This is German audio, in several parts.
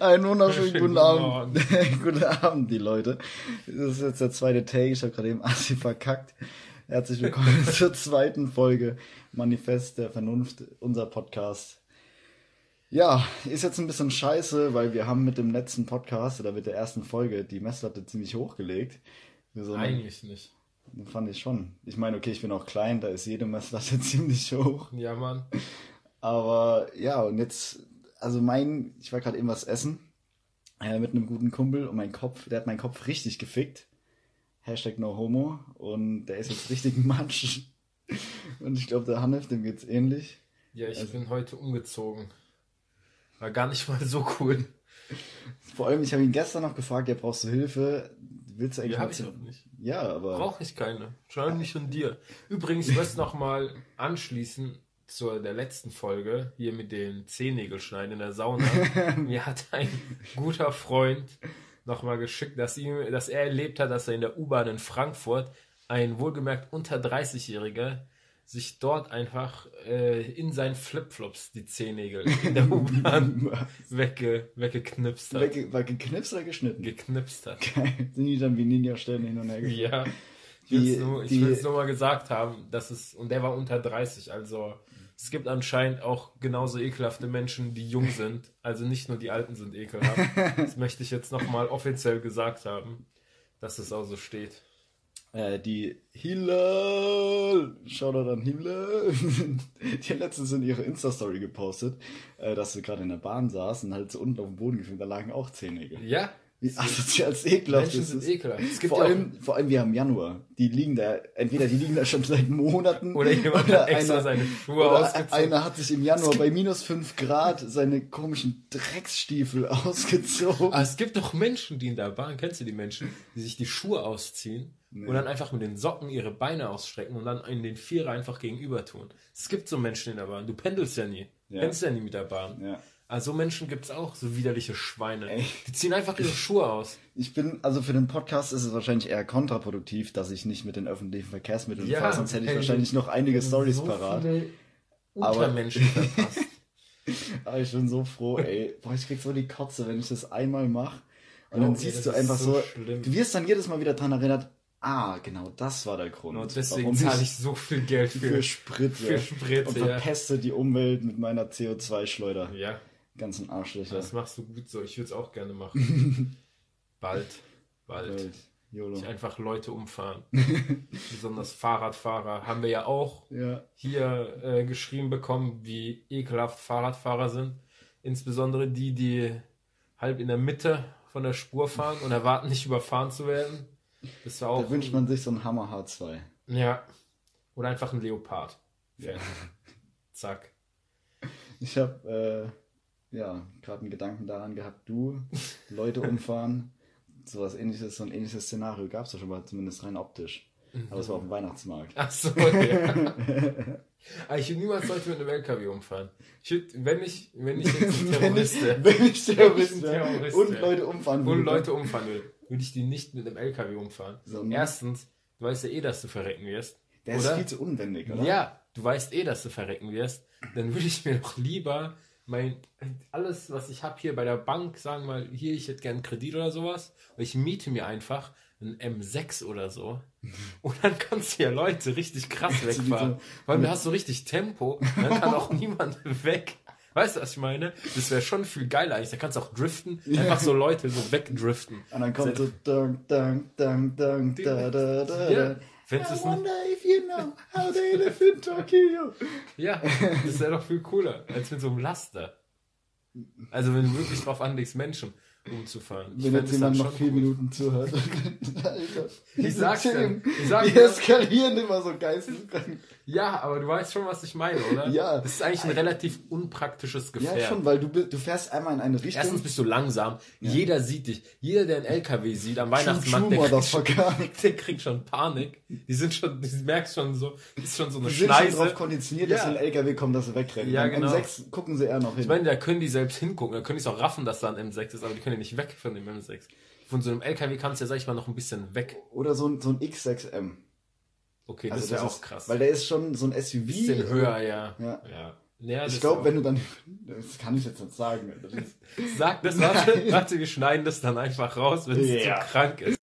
Einen wunderschönen guten Abend. guten Abend, die Leute. Das ist jetzt der zweite Take. Ich habe gerade eben Assi verkackt. Herzlich willkommen zur zweiten Folge Manifest der Vernunft, unser Podcast. Ja, ist jetzt ein bisschen scheiße, weil wir haben mit dem letzten Podcast oder mit der ersten Folge die Messlatte ziemlich hochgelegt. So Eigentlich nicht. Fand ich schon. Ich meine, okay, ich bin auch klein, da ist jede Messlatte ziemlich hoch. Ja, Mann. Aber ja, und jetzt also mein, ich war gerade eben was essen äh, mit einem guten Kumpel und mein Kopf, der hat meinen Kopf richtig gefickt. Hashtag no homo und der ist jetzt richtig matsch. Und ich glaube, der Hanif, dem geht's ähnlich. Ja, ich also, bin heute umgezogen. War gar nicht mal so cool. Vor allem, ich habe ihn gestern noch gefragt, ja, brauchst du Hilfe? Willst du eigentlich? Ja, habe ich auch nicht. Ja, aber. Brauche ich keine. Schon nicht von dir. Übrigens, ich möchte noch mal anschließen zur der letzten Folge, hier mit den Zehennägelschneiden in der Sauna, mir hat ein guter Freund nochmal geschickt, dass, ihm, dass er erlebt hat, dass er in der U-Bahn in Frankfurt ein wohlgemerkt unter 30-Jähriger sich dort einfach äh, in seinen Flipflops die Zehennägel in der U-Bahn wegge, weggeknipst hat. Wegge, war geknipst oder geschnitten? Geknipst hat. Geil. Sind die dann wie Ninja-Sterne hin und her gegangen? Ja. Ich will es nur, nur mal gesagt haben, dass es, und der war unter 30, also es gibt anscheinend auch genauso ekelhafte Menschen, die jung sind. Also nicht nur die Alten sind ekelhaft. das möchte ich jetzt nochmal offiziell gesagt haben, dass es auch so steht. Äh, die Hillel, Shoutout an Hillel, die hat letztens in ihre Insta-Story gepostet, äh, dass sie gerade in der Bahn saß und halt so unten auf dem Boden gefilmt, da lagen auch Zehennägel. Ja, wie asozial ekelhaft Menschen sind ekelhaft. Es gibt vor, allem, vor allem wir haben Januar. Die liegen da, entweder die liegen da schon seit Monaten. Oder jemand oder hat extra einer, seine Schuhe ausgezogen. Einer hat sich im Januar bei minus fünf Grad seine komischen Drecksstiefel ausgezogen. Aber es gibt doch Menschen, die in der Bahn, kennst du die Menschen, die sich die Schuhe ausziehen nee. und dann einfach mit den Socken ihre Beine ausstrecken und dann in den Vierer einfach gegenüber tun. Es gibt so Menschen in der Bahn. Du pendelst ja nie. Ja. Kennst ja nie mit der Bahn. Ja. Also Menschen gibt es auch, so widerliche Schweine. Ey. Die ziehen einfach ihre Schuhe aus. Ich bin, also für den Podcast ist es wahrscheinlich eher kontraproduktiv, dass ich nicht mit den öffentlichen Verkehrsmitteln ja, fahre, sonst hätte ich ey, wahrscheinlich noch einige Stories so parat. Aber Menschen verpasst. Aber ich bin so froh, ey. Boah, ich krieg so die Kotze, wenn ich das einmal mache. Und oh, dann siehst ey, du einfach so, schlimm. du wirst dann jedes Mal wieder dran erinnert, ah, genau das war der Grund. Und deswegen zahle ich so viel Geld für, für Sprit. Für Sprit, Und verpeste ja. die Umwelt mit meiner CO2-Schleuder. Ja ganzen Arschlöcher. Das machst du gut so. Ich würde es auch gerne machen. bald. Bald. bald. Ich einfach Leute umfahren. Besonders Fahrradfahrer haben wir ja auch ja. hier äh, geschrieben bekommen, wie ekelhaft Fahrradfahrer sind. Insbesondere die, die halb in der Mitte von der Spur fahren und erwarten nicht überfahren zu werden. Das auch da wünscht man sich so einen Hammer H2. Ja. Oder einfach einen Leopard. Ja. Zack. Ich habe äh ja, gerade einen Gedanken daran gehabt, du, Leute umfahren, sowas ähnliches, so ein ähnliches Szenario gab es ja schon mal, zumindest rein optisch. Aber es war auf dem Weihnachtsmarkt. Ach so, ja. Aber ich würde niemals Leute mit einem LKW umfahren. Ich würd, wenn ich, wenn ich jetzt ein Terrorist wäre. wenn ich Terrorist wäre und Leute umfahren würde. Und Leute umfahren will, würde ich die nicht mit einem LKW umfahren. So, ne? Erstens, du weißt ja eh, dass du verrecken wirst. Der oder? ist viel zu unwendig, oder? Ja, du weißt eh, dass du verrecken wirst. Dann würde ich mir doch lieber mein, alles, was ich habe hier bei der Bank, sagen wir mal, hier, ich hätte gern Kredit oder sowas, und ich miete mir einfach ein M6 oder so. Und dann kannst du ja Leute richtig krass wegfahren. Weil du hast so richtig Tempo, dann kann auch niemand weg. Weißt du, was ich meine? Das wäre schon viel geiler eigentlich. Da kannst du auch driften, einfach so Leute so wegdriften. Und dann kommt so dang, dang, dang, dang, da, da, da, ja. Findest I wonder if you know how they live in Tokyo. ja, das wäre doch viel cooler, als mit so einem Laster. Also wenn du wirklich drauf anlegst, Menschen umzufahren. Wenn jetzt jemand noch vier gut. Minuten zuhört. Alter. Ich sag's dir. Ich sag Wir eskalieren immer so geisteskrank. Ja, aber du weißt schon, was ich meine, oder? Ja. Das ist eigentlich ein relativ unpraktisches Gefährt. Ja, schon, weil du, du fährst einmal in eine Richtung. Erstens bist du langsam. Ja. Jeder sieht dich. Jeder, der einen LKW sieht am Weihnachtsmarkt, der, kriegt schon, der kriegt schon Panik. Die sind schon, die merkst schon so, ist schon so eine die Schneise. Die sind schon drauf konditioniert, ja. dass ein LKW kommt, dass sie wegrennen. Ja, genau. M6 gucken sie eher noch hin. Ich meine, da können die selbst hingucken. Da können die es auch raffen, dass da ein M6 ist, aber die können ja nicht weg von dem M6. Von so einem LKW kannst du ja, sag ich mal, noch ein bisschen weg. Oder so ein, so ein X6M. Okay, also das wäre auch krass. Weil der ist schon so ein SUV. Bisschen höher, ja. ja. ja. Ja, ich glaube, wenn du dann. Das kann ich jetzt nicht sagen. Das Sag das, warte, warte, wir schneiden das dann einfach raus, wenn es ja. zu krank ist.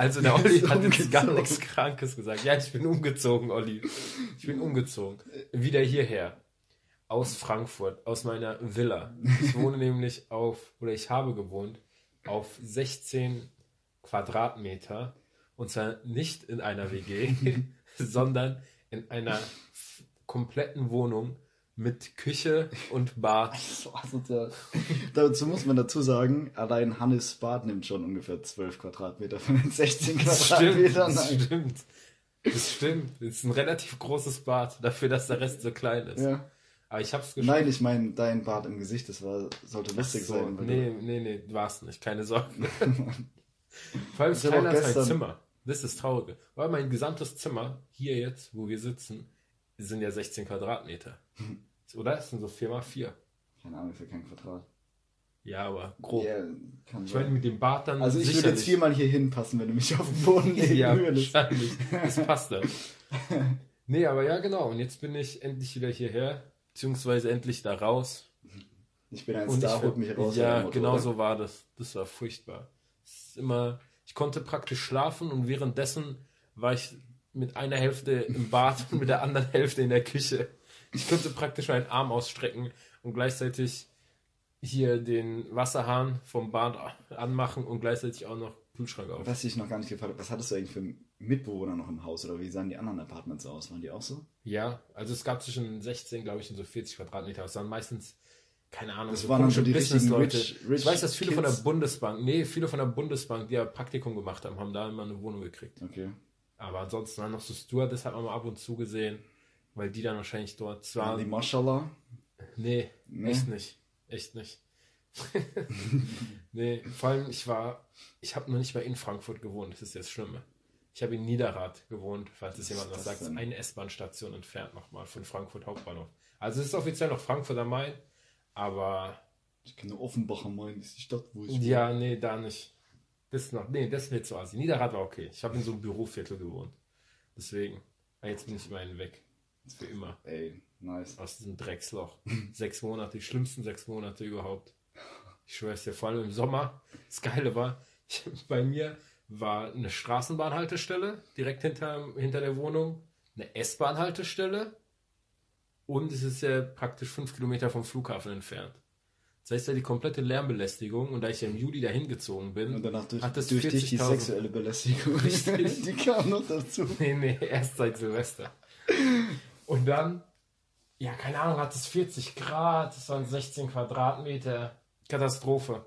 Also der Olli hat jetzt gar nichts Krankes gesagt. Ja, ich bin umgezogen, Olli. Ich bin umgezogen. Wieder hierher. Aus Frankfurt, aus meiner Villa. Ich wohne nämlich auf, oder ich habe gewohnt, auf 16 Quadratmeter. Und zwar nicht in einer WG, sondern in einer kompletten Wohnung mit Küche und Bad. So asozial. dazu muss man dazu sagen, allein Hannes Bad nimmt schon ungefähr 12 Quadratmeter von den 16 Quadratmetern. Das stimmt, das stimmt. Das stimmt. Das ist ein relativ großes Bad, dafür, dass der Rest so klein ist. Ja. Aber ich hab's geschafft. Nein, ich meine dein Bad im Gesicht, das war, sollte lustig so, sein. Nee, nee, nee, war's nicht, keine Sorge. Vor allem ist keiner gestern... sein Zimmer. Das ist das Traurige. Weil mein gesamtes Zimmer, hier jetzt, wo wir sitzen, sind ja 16 Quadratmeter. Oder? Das sind so 4 mal 4. Keine Ahnung, für kein Quadrat. Ja, aber grob. Yeah, ich meine, mit dem Bart dann. Also, ich würde jetzt viermal hier hinpassen, wenn du mich auf den Boden legst. ja, wahrscheinlich. Das passt dann. nee, aber ja, genau. Und jetzt bin ich endlich wieder hierher, beziehungsweise endlich da raus. Ich bin ein und Star, holt mich raus. Ja, Motto, genau oder? so war das. Das war furchtbar. Das ist immer, ich konnte praktisch schlafen und währenddessen war ich mit einer Hälfte im Bad und mit der anderen Hälfte in der Küche. Ich könnte praktisch meinen Arm ausstrecken und gleichzeitig hier den Wasserhahn vom Bad anmachen und gleichzeitig auch noch Kühlschrank auf. Was ich noch gar nicht gefragt habe, was hattest du eigentlich für Mitbewohner noch im Haus oder wie sahen die anderen Apartments aus? Waren die auch so? Ja, also es gab zwischen 16, glaube ich, und so 40 Quadratmeter. Es waren meistens, keine Ahnung, das so waren dann schon die richtigen Leute. Rich, rich ich weiß, dass viele Kids. von der Bundesbank, nee, viele von der Bundesbank, die ja Praktikum gemacht haben, haben da immer eine Wohnung gekriegt. Okay. Aber ansonsten waren noch so Stewardess, hat man mal ab und zu gesehen. Weil die dann wahrscheinlich dort zwar. die Mashallah? Nee, nee, echt nicht. Echt nicht. nee, vor allem, ich war, ich habe noch nicht mal in Frankfurt gewohnt, das ist das Schlimme. Ich habe in Niederrad gewohnt, falls es jemand noch sagt, denn? eine S-Bahn-Station entfernt nochmal von Frankfurt Hauptbahnhof. Also es ist offiziell noch Frankfurt am Main, aber. Ich kenne Offenbach am Main, ist die Stadt, wo ich. Ja, war. nee, da nicht. Das ist noch, nee, das nicht so assi. Niederrad war okay. Ich habe in so einem Büroviertel gewohnt. Deswegen. Jetzt bin ich immerhin weg. Für immer. Ey, nice. Aus diesem Drecksloch. sechs Monate, die schlimmsten sechs Monate überhaupt. Ich schwöre es dir, vor allem im Sommer. Das Geile war, ich, bei mir war eine Straßenbahnhaltestelle direkt hinter, hinter der Wohnung, eine S-Bahn-Haltestelle und es ist ja praktisch fünf Kilometer vom Flughafen entfernt. Das heißt ja die komplette Lärmbelästigung und da ich ja im Juli dahin gezogen bin, und danach durch, hat das durch dich die sexuelle Belästigung. Richtig. die kam noch dazu. Nee, nee, erst seit Silvester. Und dann, ja, keine Ahnung, hat es 40 Grad, es waren 16 Quadratmeter. Katastrophe.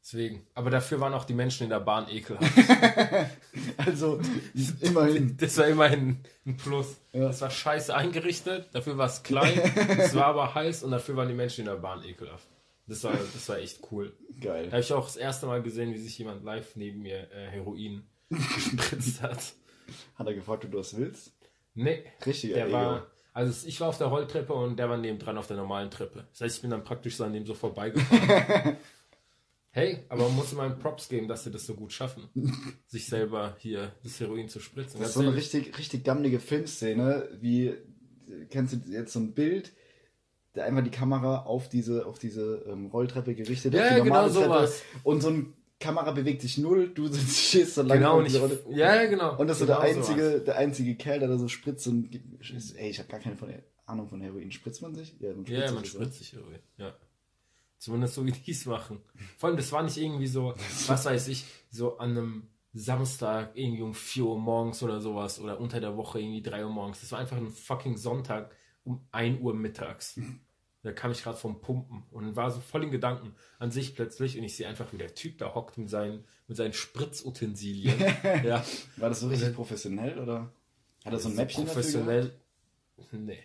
Deswegen. Aber dafür waren auch die Menschen in der Bahn ekelhaft. also, immerhin. Das war immerhin ein Plus. Ja. Das war scheiße eingerichtet, dafür war es klein, es war aber heiß und dafür waren die Menschen in der Bahn ekelhaft. Das war, das war echt cool. Geil. Da habe ich auch das erste Mal gesehen, wie sich jemand live neben mir äh, Heroin gespritzt hat. Hat er gefragt, ob du das willst? Nee. Richtig, der Ego. war. Also ich war auf der Rolltreppe und der war nebendran auf der normalen Treppe. Das heißt, ich bin dann praktisch so an dem so vorbeigefahren. hey, aber man muss immer einen Props geben, dass sie das so gut schaffen, sich selber hier das Heroin zu spritzen. Das ist so eine richtig, richtig gammelige Filmszene, wie, kennst du jetzt so ein Bild, der einfach die Kamera auf diese, auf diese ähm, Rolltreppe gerichtet hat. Ja, genau sowas. Und so ein Kamera bewegt sich null, du sitzt, stehst so lange. Genau, nicht, ja, genau. Und das ist genau so der einzige, so der einzige Kerl, der da so spritzt und, ey, ich habe gar keine von, Ahnung von Heroin. Spritzt man sich? Ja, man spritzt, ja, man sich, spritzt sich Heroin, ja. Zumindest so wie die es machen. Vor allem, das war nicht irgendwie so, was weiß ich, so an einem Samstag irgendwie um 4 Uhr morgens oder sowas oder unter der Woche irgendwie 3 Uhr morgens. Das war einfach ein fucking Sonntag um 1 Uhr mittags. Da kam ich gerade vom Pumpen und war so voll in Gedanken an sich plötzlich und ich sehe einfach, wie der Typ da hockt mit seinen, mit seinen Spritzutensilien. ja. War das so richtig professionell oder hat er so ein Mäppchen Professionell? Nee.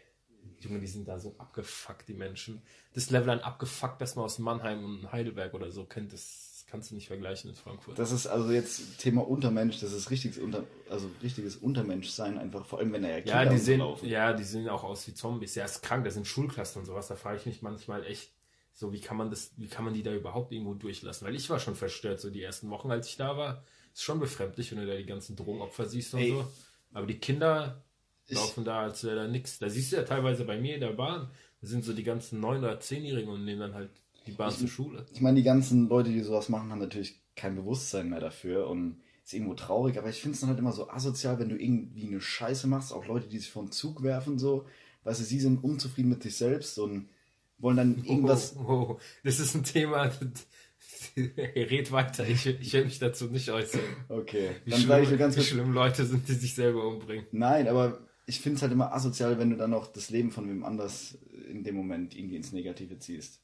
Junge, die sind da so abgefuckt, die Menschen. Das Level an abgefuckt, das man aus Mannheim und Heidelberg oder so kennt, das kannst du nicht vergleichen in Frankfurt. Das ist also jetzt Thema Untermensch, das ist richtiges Unter, also richtiges Untermenschsein einfach, vor allem wenn er ja Kinder ja, die sehen, ja, die sehen auch aus wie Zombies. Ja, ist krank, das sind Schulklassen und sowas. Da frage ich mich manchmal echt, so wie kann man das, wie kann man die da überhaupt irgendwo durchlassen? Weil ich war schon verstört, so die ersten Wochen, als ich da war. Ist schon befremdlich, wenn du da die ganzen Drogenopfer siehst und Ey. so. Aber die Kinder laufen da, als wäre da nichts. Da siehst du ja teilweise bei mir in der Bahn, da sind so die ganzen 9- oder 10-Jährigen und nehmen dann halt die Bahn ich, zur Schule. Ich meine, die ganzen Leute, die sowas machen, haben natürlich kein Bewusstsein mehr dafür und ist irgendwo traurig, aber ich finde es dann halt immer so asozial, wenn du irgendwie eine Scheiße machst, auch Leute, die sich vor den Zug werfen, so, weißt du, sie sind unzufrieden mit sich selbst und wollen dann irgendwas. Oh, oh. Das ist ein Thema, red weiter, ich, ich will mich dazu nicht äußern. Okay, wie dann schlimm, ich ganz wie schlimm Leute sind, die sich selber umbringen. Nein, aber ich finde es halt immer asozial, wenn du dann noch das Leben von wem anders in dem Moment irgendwie ins Negative ziehst.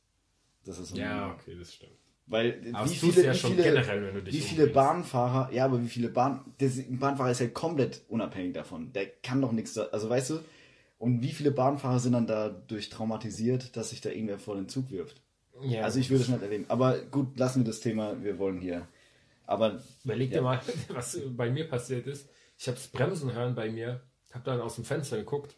Das ist ja, okay, das stimmt. Weil aber wie viele, ja wie viele, generell, wie viele Bahnfahrer, ja, aber wie viele Bahn, der Bahnfahrer ist ja komplett unabhängig davon. Der kann doch nichts, also weißt du, und wie viele Bahnfahrer sind dann dadurch traumatisiert, dass sich da irgendwer vor den Zug wirft? Ja, also ich würde es nicht erleben. Aber gut, lassen wir das Thema, wir wollen hier. Aber überleg ja. dir mal, was bei mir passiert ist. Ich habe das Bremsen hören bei mir, habe dann aus dem Fenster geguckt.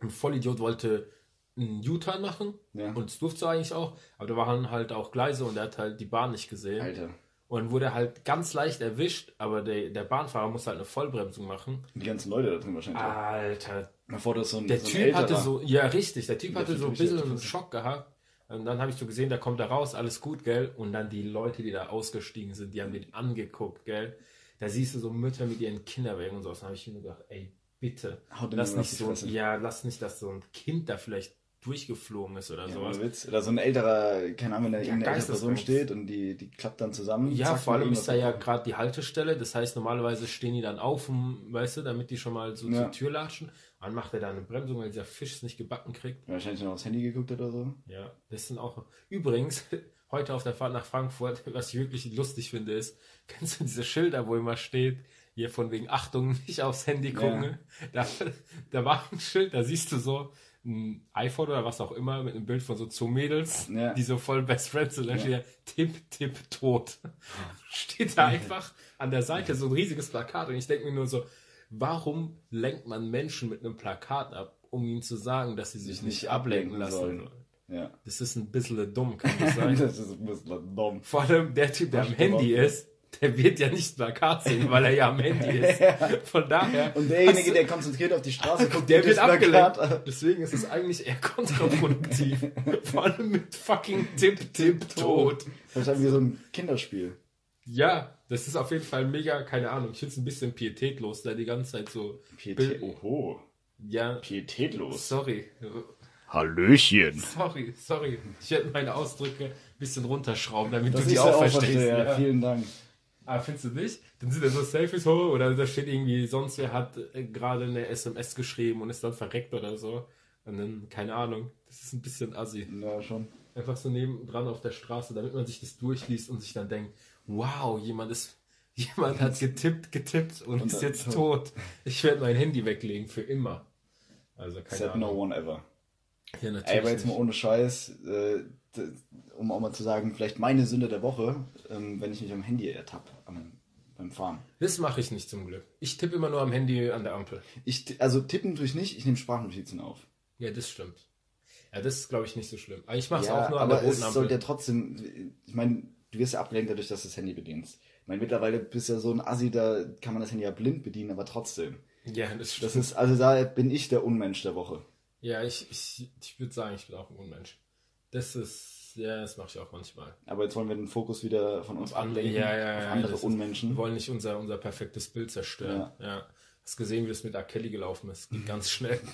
Ein Vollidiot wollte einen U-Turn machen ja. und es durfte eigentlich auch, aber da waren halt auch Gleise und er hat halt die Bahn nicht gesehen. Alter. Und wurde halt ganz leicht erwischt, aber der, der Bahnfahrer musste halt eine Vollbremsung machen. Die ganzen Leute da drin wahrscheinlich. Alter. Bevor das so ein, der so ein Typ hatte so, ja richtig, der Typ der hatte so ein bisschen einen Schock gehabt. Und dann habe ich so gesehen, da kommt er raus, alles gut, gell? Und dann die Leute, die da ausgestiegen sind, die haben den angeguckt, gell? Da siehst du so Mütter mit ihren Kinderwägen und so. Dann habe ich mir gedacht, ey, bitte, lass nicht so, ja, lass nicht, dass so ein Kind da vielleicht durchgeflogen ist oder ja, sowas. Witz. Oder so ein älterer, keine Ahnung, wenn da ja, irgendeine ältere Person steht und die, die klappt dann zusammen. Ja, vor allem ist da ja gerade die Haltestelle. Das heißt, normalerweise stehen die dann auf, um, weißt du, damit die schon mal so ja. zur Tür latschen. Dann macht er da eine Bremsung, weil dieser Fisch es nicht gebacken kriegt. Wahrscheinlich noch aufs Handy geguckt hat oder so. Ja, das sind auch. Übrigens, heute auf der Fahrt nach Frankfurt, was ich wirklich lustig finde, ist, kennst du diese Schilder, wo immer steht, hier von wegen Achtung, nicht aufs Handy gucken. Ja. Da, da war ein Schild, da siehst du so, ein iPhone oder was auch immer mit einem Bild von so zwei Mädels, ja. die so voll Best Friends sind. Da steht ja Tipp, Tipp, tot. steht da einfach an der Seite so ein riesiges Plakat und ich denke mir nur so, warum lenkt man Menschen mit einem Plakat ab, um ihnen zu sagen, dass sie sich nicht, nicht ablenken lassen sollen? Ja. Das ist ein bisschen dumm, kann das sein? das ist ein bisschen dumm. Vor allem der Typ, der am Handy ist, der wird ja nicht Plakat sehen, weil er ja am Handy ist. Von daher. Und derjenige, der konzentriert auf die Straße guckt, der wird abgelenkt. Deswegen ist es eigentlich eher kontraproduktiv. Vor allem mit fucking Tipp, Tipp, Tot. Das ist wie so ein Kinderspiel. Ja, das ist auf jeden Fall mega, keine Ahnung. Ich finde es ein bisschen pietätlos, da die ganze Zeit so. Pietät, oho. Ja. Pietätlos. Sorry. Hallöchen. Sorry, sorry. Ich werde meine Ausdrücke ein bisschen runterschrauben, damit das du die auch verstehst. Ja, ja. Vielen Dank. Ah, findest du nicht? Dann sind da so Selfies hoch oder da steht irgendwie, sonst wer hat äh, gerade eine SMS geschrieben und ist dann verreckt oder so. Und dann, keine Ahnung, das ist ein bisschen assi. Ja, schon. Einfach so nebendran auf der Straße, damit man sich das durchliest und sich dann denkt, wow, jemand ist, jemand hat getippt, getippt und, und ist jetzt tot. Ich werde mein Handy weglegen für immer. Also keine Said Ahnung. no one ever. Ja, natürlich. Ey, aber jetzt mal ohne Scheiß, äh, um auch mal zu sagen, vielleicht meine Sünde der Woche, ähm, wenn ich mich am Handy ertappe beim Fahren. Das mache ich nicht zum Glück. Ich tippe immer nur am Handy an der Ampel. Ich, also tippen tue ich nicht, ich nehme Sprachnotizen auf. Ja, das stimmt. Ja, das ist, glaube ich, nicht so schlimm. Aber ich mache es ja, auch nur an der roten Ampel. Aber es sollte ja trotzdem, ich meine, du wirst ja abgelenkt dadurch, dass du das Handy bedienst. Ich meine, mittlerweile bist du ja so ein Assi, da kann man das Handy ja blind bedienen, aber trotzdem. Ja, das stimmt. Das ist, also da bin ich der Unmensch der Woche. Ja, ich, ich, ich würde sagen, ich bin auch ein Unmensch. Das ist, ja, das mache ich auch manchmal. Aber jetzt wollen wir den Fokus wieder von uns ablenken ja, ja, auf andere Unmenschen. Wir wollen nicht unser, unser perfektes Bild zerstören. Ja. ja. Hast gesehen, wie es mit R. Kelly gelaufen ist? Geht ganz schnell.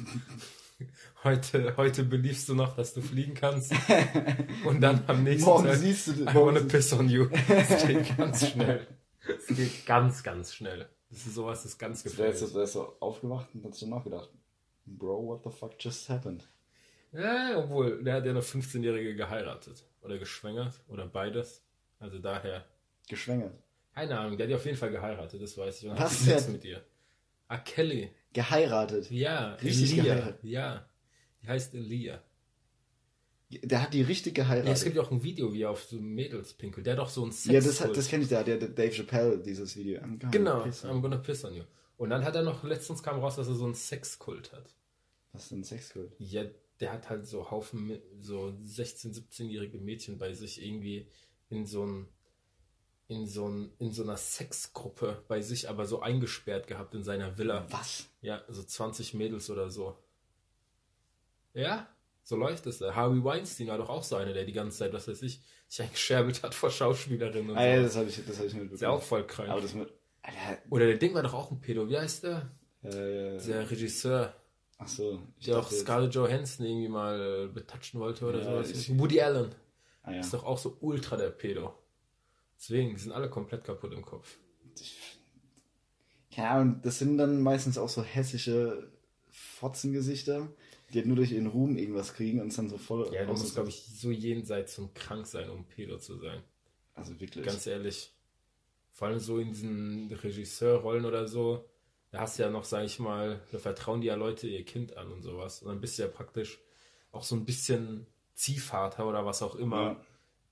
Heute, heute beliebst du noch, dass du fliegen kannst. Und dann am nächsten morgen Tag, siehst du, I wanna piss on you. Es geht ganz schnell. Es geht ganz, ganz schnell. Das ist sowas, das ist ganz gefährlich. Du wärst so aufgewacht und hast du nachgedacht, Bro, what the fuck just happened? Ja, obwohl, der hat ja eine 15-Jährige geheiratet. Oder geschwängert. Oder beides. Also daher. Geschwängert? Keine Ahnung, der hat ja auf jeden Fall geheiratet, das weiß ich. Und Was denn? mit ihr. Ah, Kelly. Geheiratet? Ja. Richtig Elia. geheiratet? Ja. Die heißt Elia. Der hat die richtig geheiratet. Ja, es gibt ja auch ein Video, wie er auf so Mädels pinkelt. Der hat doch so ein Sex. Ja, das, hat- das kenne ich, da hat der Dave Chappelle dieses Video. I'm gonna Genau, piss I'm gonna piss on you. Und dann hat er noch, letztens kam raus, dass er so einen Sexkult hat. Was ist denn Sexkult? Ja, der hat halt so Haufen, so 16-, 17-jährige Mädchen bei sich irgendwie in so ein, in so ein, in so einer Sexgruppe bei sich, aber so eingesperrt gehabt in seiner Villa. Was? Ja, so 20 Mädels oder so. Ja, so läuft es. da. Harvey Weinstein war doch auch so einer, der die ganze Zeit, was weiß ich, sich eingescherbelt hat vor Schauspielerinnen und Ah, ja, so. das habe ich, das hab ich mitbekommen. Ist ja auch voll krank. Aber das mit. Alter, Oder der Ding war doch auch ein Pedo. Wie heißt der? äh, Der Regisseur, ach so. Ich der auch dachte jetzt- Scarlett Johansson irgendwie mal äh, betatschen wollte oder Ja, sowas. ich- Woody Allen. Ah, ja. Ist doch auch so ultra der Pedo. Deswegen, die sind alle komplett kaputt im Kopf. Ja, und das sind dann meistens auch so hässliche Fotzengesichter, die halt nur durch ihren Ruhm irgendwas kriegen und es dann so voll. Ja, du musst, glaube ich, so jenseits und krank sein, um Pedo zu sein. Also wirklich. Ganz ehrlich. Vor allem so in diesen Regisseurrollen oder so, da hast du ja noch, sag ich mal, da vertrauen die ja Leute ihr Kind an und sowas. Und dann bist du ja praktisch auch so ein bisschen Ziehvater oder was auch immer. Ja.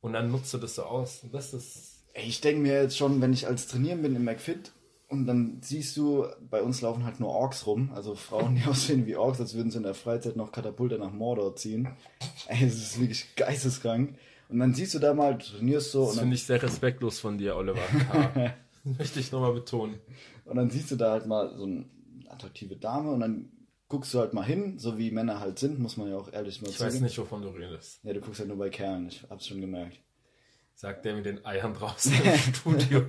Und dann nutzt du das so aus. Und Das ist. Ey, ich denke mir jetzt schon, wenn ich als Trainieren bin im McFit und dann siehst du, bei uns laufen halt nur Orks rum, also Frauen, die aussehen wie Orks, als würden sie in der Freizeit noch Katapulte nach Mordor ziehen. Ey, es ist wirklich geisteskrank. Und dann siehst du da mal, du trainierst so Das finde ich sehr respektlos von dir, Oliver. Möchte ich nochmal betonen. Und dann siehst du da halt mal so eine attraktive Dame und dann guckst du halt mal hin, so wie Männer halt sind, muss man ja auch ehrlich mal Ich weiß nicht, wovon du redest. Ja, du guckst halt nur bei Kerlen, ich hab's schon gemerkt. Sagt der mit den Eiern draußen im Studio.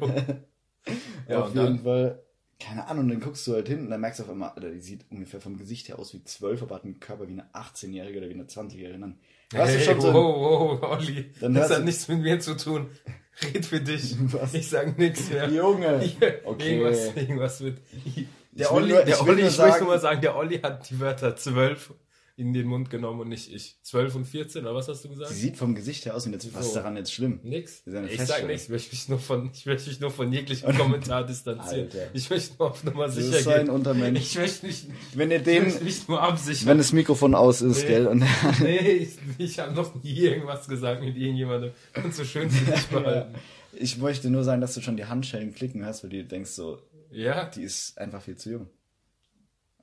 Ja, auf jeden dann? Fall, keine Ahnung, dann guckst du halt hin und dann merkst du auf einmal, Alter, die sieht ungefähr vom Gesicht her aus wie 12, aber hat einen Körper wie eine 18-Jährige oder wie eine 20-Jährige. Dann hörst du Hey, schon so, wow, wow, Olli. Dann das hat du- nichts mit mir zu tun. Red für dich. Was? Ich sag nichts mehr. Junge, okay. Irgendwas, irgendwas wird. Der Ich Olli, nur- der ich Olli, ich möchte sagen- nur mal sagen, der Olli hat die Wörter 12 in den Mund genommen und nicht ich. 12 und 14, oder was hast du gesagt? sie sieht vom Gesicht her aus wie eine, was ist So. daran jetzt schlimm? Nix. Das ist Ich sag nichts, ich möchte mich nur von, ich möchte mich nur von jeglichem Kommentar distanzieren. Alter. Ich möchte nur auf Nummer sicher so ein gehen. Untermensch. Ich möchte mich, Wenn ihr den, mich nur absichern. wenn das Mikrofon aus ist, Nee. gell, und nee, ich, ich habe noch nie irgendwas gesagt mit irgendjemandem. Kannst du schön für dich behalten. ich möchte nur sagen, dass du schon die Handschellen klicken hast, weil du denkst so, Ja, die ist einfach viel zu jung.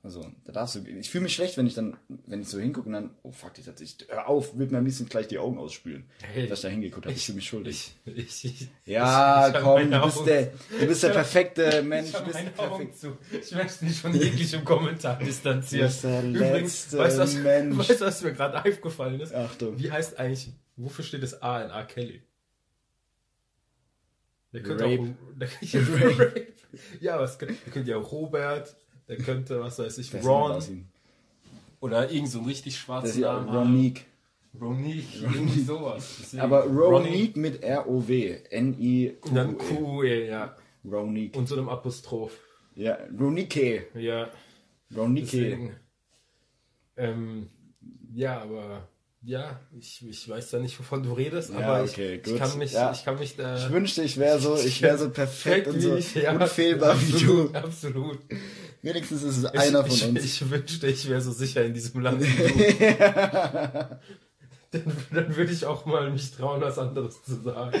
Also, da darfst du, ich fühle mich schlecht, wenn ich dann, wenn ich so hingucke und dann, oh fuck, die hat sich, hör auf, will mir am liebsten gleich die Augen ausspülen. Hey, dass ich da hingeguckt habe, ich fühle mich schuldig. ich, ich, ich, Ja, ich, ich komm, du bist der, du bist der perfekte Mensch, Ich bist perfekt. Augen zu. Ich möchte mich von jeglichem Kommentar distanzieren. Du bist der Übrigens, weißt du, was, Mensch. weißt du, was mir gerade aufgefallen ist? Achtung. Wie heißt eigentlich, wofür steht das A in R. Kelly? Der könnte Rape. auch, der, ja, Rape. Ja, könnte, der könnte ja auch Robert, der könnte, was weiß ich, Ron oder irgend so einen richtig schwarzen ja Namen. haben. Ronique. Ronique, irgendwie sowas. Deswegen Aber Ronique mit R-O-W. N-I-Q-U-E. und dann Q-E, ja. Ronique. Und so einem Apostroph. Ja, Ronique. Ja, Ronique. deswegen. Ähm, ja, aber ja, ich, ich weiß ja nicht, wovon du redest, Ja, aber okay, ich, ich gut. kann mich, Ja. ich kann mich da. Ich wünschte, ich wäre so, ich wäre so perfekt und so wie ich, ja, unfehlbar wie absolut, du. Absolut. Wenigstens ist es Ich, einer von ich, uns. ich wünschte, ich wäre so sicher in diesem Land dann, dann würde ich auch mal mich trauen, was anderes zu sagen.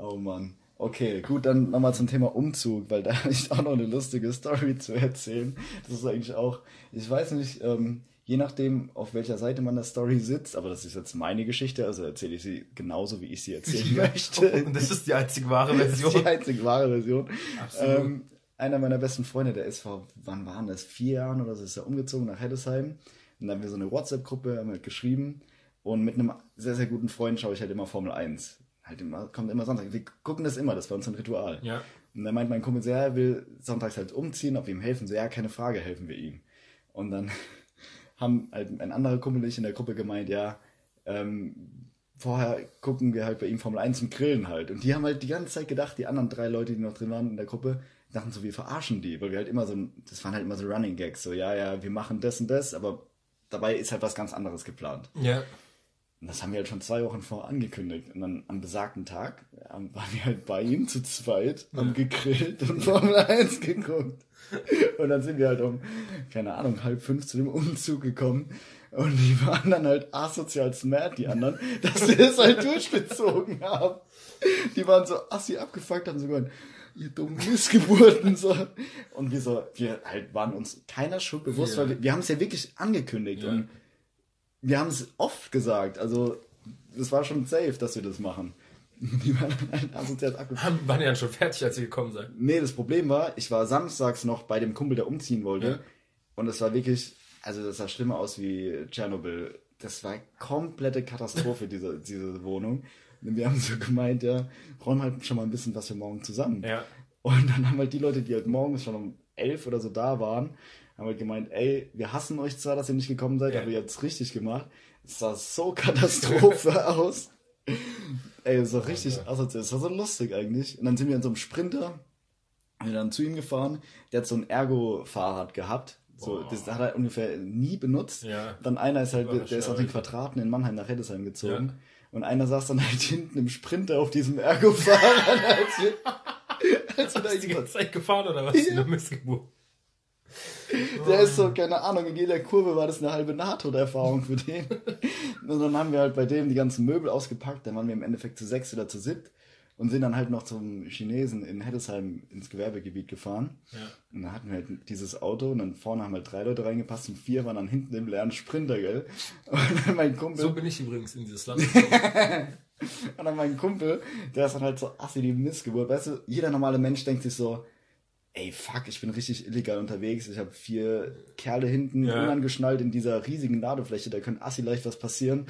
Oh Mann. Okay, gut, dann nochmal zum Thema Umzug, weil da habe ich auch noch eine lustige Story zu erzählen. Das ist eigentlich auch, ich weiß nicht, ähm, je nachdem, auf welcher Seite man der Story sitzt, aber das ist jetzt meine Geschichte, also erzähle ich sie genauso, wie ich sie erzählen möchte. Und das ist die einzig wahre Das ist Version. die einzig wahre Version. Absolut. Ähm, einer meiner besten Freunde, der ist vor, wann waren das? Vier Jahren oder so, ist er umgezogen nach Heddesheim. Und dann haben wir so eine WhatsApp-Gruppe, haben wir geschrieben. Und mit einem sehr, sehr guten Freund schaue ich halt immer Formel 1. Halt immer, kommt immer Sonntag. Wir gucken das immer, das war uns ein Ritual. Ja. Und dann meint mein Kumpel so, ja, er will sonntags halt umziehen, ob wir ihm helfen. So, ja, keine Frage, helfen wir ihm. Und dann haben halt ein anderer Kumpel und ich in der Gruppe gemeint, ja, ähm, vorher gucken wir halt bei ihm Formel 1 und grillen halt. Und die haben halt die ganze Zeit gedacht, die anderen drei Leute, die noch drin waren in der Gruppe, dachten so, wir verarschen die, weil wir halt immer so, das waren halt immer so Running Gags, so, ja, ja, wir machen das und das, aber dabei ist halt was ganz anderes geplant. Ja. Und das haben wir halt schon zwei Wochen vorher angekündigt. Und dann am besagten Tag waren wir halt bei ihm zu zweit, haben gegrillt und Formel 1 geguckt. Und dann sind wir halt um, keine Ahnung, halb fünf zu dem Umzug gekommen. Und die waren dann halt asozial smart, die anderen, dass sie das halt durchgezogen haben. Die waren so assi abgefuckt, haben sogar ihr dummen Missgeburten so. Und wir so, wir halt waren uns keiner Schuld bewusst, ja. weil wir, wir haben es ja wirklich angekündigt ja. und wir haben es oft gesagt. Also es war schon safe, dass wir das machen. Die waren halt asozial abgefuckt. Waren ja schon fertig, als sie gekommen sind. Nee, das Problem war, ich war samstags noch bei dem Kumpel, der umziehen wollte. Ja. Und es war wirklich, also das sah schlimmer aus wie Tschernobyl. Das war komplette Katastrophe, diese, diese Wohnung. Wir haben so gemeint, ja, räum halt schon mal ein bisschen was für morgen zusammen. Ja. Und dann haben halt die Leute, die halt morgens schon um elf oder so da waren, haben halt gemeint, ey, wir hassen euch zwar, dass ihr nicht gekommen seid, ja. aber ihr habt es richtig gemacht. Es sah so Katastrophe aus. Ey, das war richtig, also das war so lustig eigentlich. Und dann sind wir in so einem Sprinter, wir dann zu ihm gefahren, der hat so ein Ergo-Fahrrad gehabt so, das hat er ungefähr nie benutzt. Ja. Dann einer ist halt, der ist auf den Quadraten in Mannheim nach Heddesheim gezogen. Ja. Und einer saß dann halt hinten im Sprinter auf diesem Ergo-Fahrrad. als wir, als wir da die ganze Zeit gefahren oder was? Ja. Eine Missgeburt. Der ist so, keine Ahnung, in jeder Kurve war das eine halbe Nahtoderfahrung für den. Und dann haben wir halt bei dem die ganzen Möbel ausgepackt, dann waren wir im Endeffekt zu sechs oder zu siebt und sind dann halt noch zum Chinesen in Heddesheim ins Gewerbegebiet gefahren. Ja. Und da hatten wir halt dieses Auto und dann vorne haben halt drei Leute reingepasst und vier waren dann hinten im leeren Sprinter, gell? Und dann mein Kumpel. So bin ich übrigens in dieses Land. und dann mein Kumpel, der ist dann halt so assi die Missgeburt. Weißt du, jeder normale Mensch denkt sich so, ey fuck, ich bin richtig illegal unterwegs. Ich habe vier Kerle hinten ja. unangeschnallt in dieser riesigen Ladefläche, da könnte assi leicht was passieren.